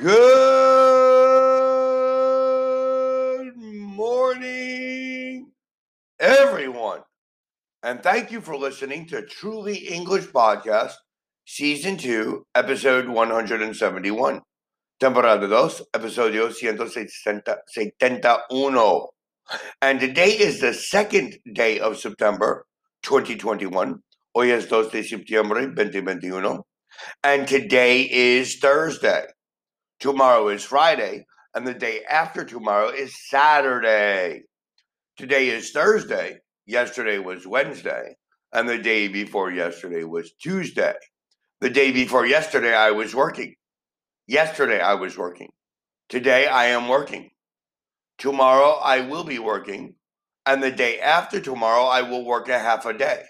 Good morning, everyone. And thank you for listening to Truly English Podcast, Season 2, Episode 171. Temporada 2, Episodio 171. And today is the second day of September 2021. Hoy es 2 de septiembre 2021. And today is Thursday. Tomorrow is Friday, and the day after tomorrow is Saturday. Today is Thursday. Yesterday was Wednesday, and the day before yesterday was Tuesday. The day before yesterday, I was working. Yesterday, I was working. Today, I am working. Tomorrow, I will be working. And the day after tomorrow, I will work a half a day.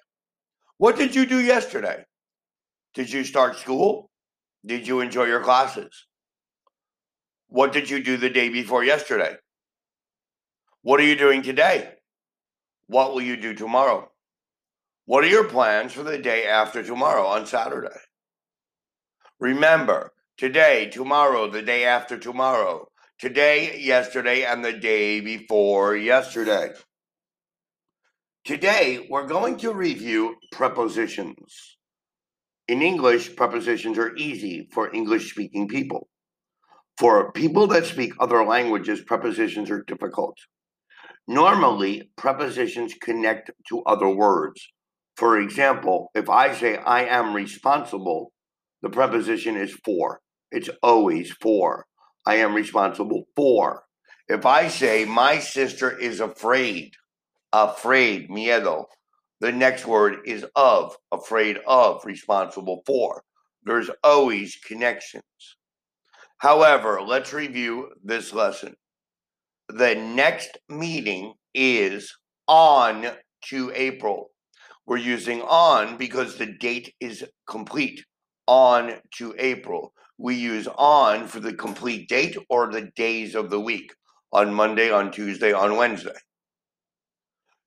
What did you do yesterday? Did you start school? Did you enjoy your classes? What did you do the day before yesterday? What are you doing today? What will you do tomorrow? What are your plans for the day after tomorrow on Saturday? Remember, today, tomorrow, the day after tomorrow, today, yesterday, and the day before yesterday. Today, we're going to review prepositions. In English, prepositions are easy for English speaking people. For people that speak other languages, prepositions are difficult. Normally, prepositions connect to other words. For example, if I say I am responsible, the preposition is for. It's always for. I am responsible for. If I say my sister is afraid, afraid, miedo, the next word is of, afraid of, responsible for. There's always connections. However, let's review this lesson. The next meeting is on to April. We're using on because the date is complete. On to April. We use on for the complete date or the days of the week on Monday, on Tuesday, on Wednesday.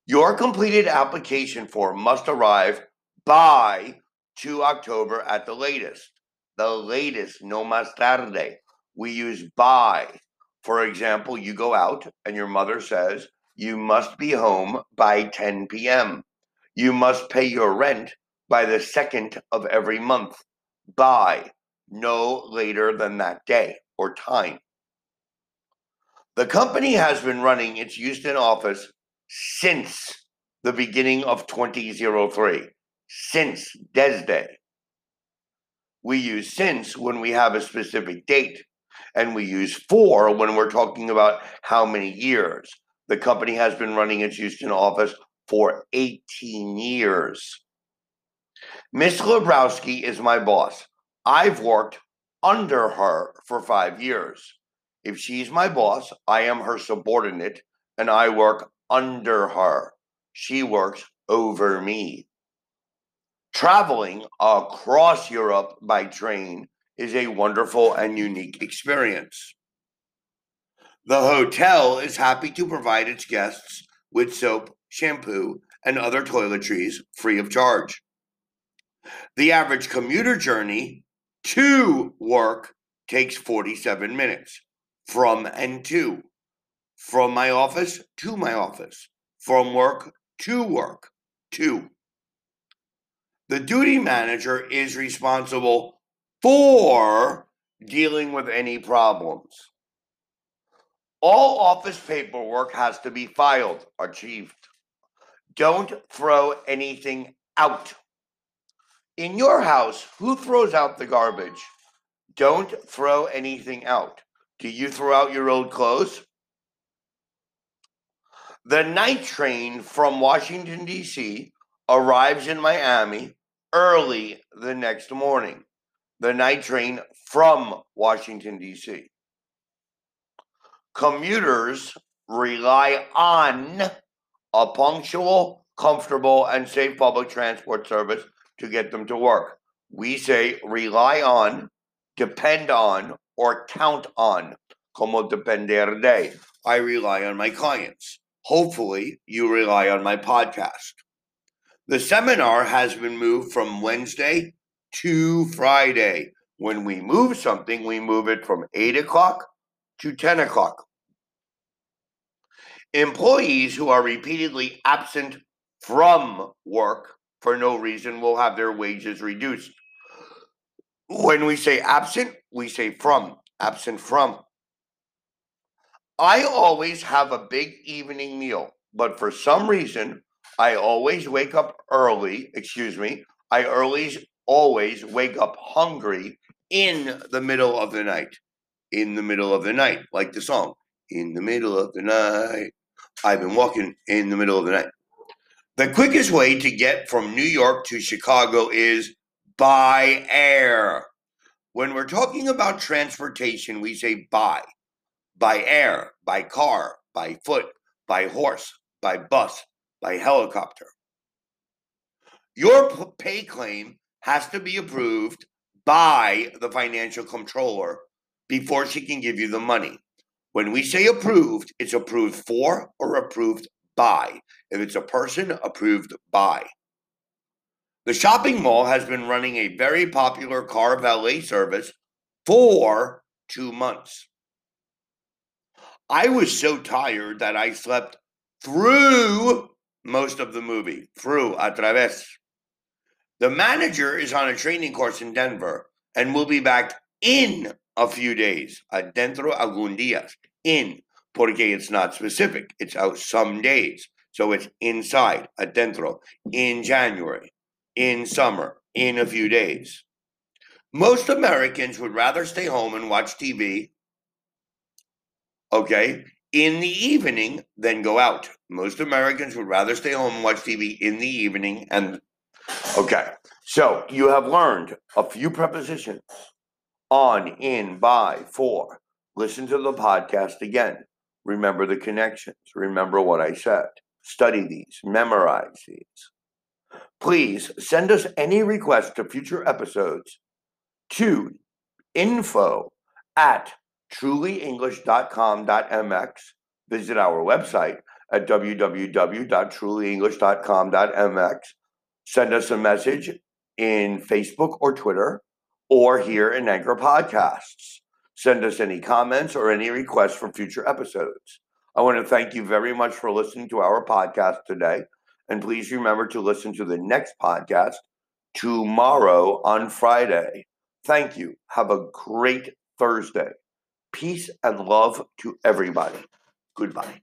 Your completed application form must arrive by 2 October at the latest. The latest, no más tarde. We use by. For example, you go out and your mother says, You must be home by 10 p.m. You must pay your rent by the second of every month. By no later than that day or time. The company has been running its Houston office since the beginning of 2003, since desde. We use since when we have a specific date, and we use four when we're talking about how many years. The company has been running its Houston office for 18 years. Miss Lebrowski is my boss. I've worked under her for five years. If she's my boss, I am her subordinate and I work under her. She works over me. Traveling across Europe by train is a wonderful and unique experience. The hotel is happy to provide its guests with soap, shampoo, and other toiletries free of charge. The average commuter journey to work takes 47 minutes from and to. From my office to my office. From work to work. To. The duty manager is responsible for dealing with any problems. All office paperwork has to be filed, achieved. Don't throw anything out. In your house, who throws out the garbage? Don't throw anything out. Do you throw out your old clothes? The night train from Washington, D.C. arrives in Miami early the next morning. The night train from Washington, D.C. Commuters rely on a punctual, comfortable, and safe public transport service to get them to work. We say rely on, depend on, or count on. Como depender de. I rely on my clients. Hopefully, you rely on my podcast. The seminar has been moved from Wednesday to Friday. When we move something, we move it from 8 o'clock to 10 o'clock. Employees who are repeatedly absent from work for no reason will have their wages reduced. When we say absent, we say from, absent from. I always have a big evening meal, but for some reason, I always wake up early, excuse me, I always always wake up hungry in the middle of the night. In the middle of the night, like the song. In the middle of the night. I've been walking in the middle of the night. The quickest way to get from New York to Chicago is by air. When we're talking about transportation, we say by. By air, by car, by foot, by horse, by bus, by helicopter. Your pay claim has to be approved by the financial controller before she can give you the money. When we say approved, it's approved for or approved by. If it's a person, approved by. The shopping mall has been running a very popular car valet service for two months. I was so tired that I slept through most of the movie, through a través. The manager is on a training course in Denver and will be back in a few days. Uh, adentro algún días. In, porque it's not specific. It's out some days. So it's inside, adentro, in January, in summer, in a few days. Most Americans would rather stay home and watch TV, okay, in the evening than go out. Most Americans would rather stay home and watch TV in the evening and Okay, so you have learned a few prepositions on, in, by, for. Listen to the podcast again. Remember the connections. Remember what I said. Study these, memorize these. Please send us any requests to future episodes to info at trulyenglish.com.mx. Visit our website at www.trulyenglish.com.mx send us a message in Facebook or Twitter or here in Anchor Podcasts. Send us any comments or any requests for future episodes. I want to thank you very much for listening to our podcast today. And please remember to listen to the next podcast tomorrow on Friday. Thank you. Have a great Thursday. Peace and love to everybody. Goodbye.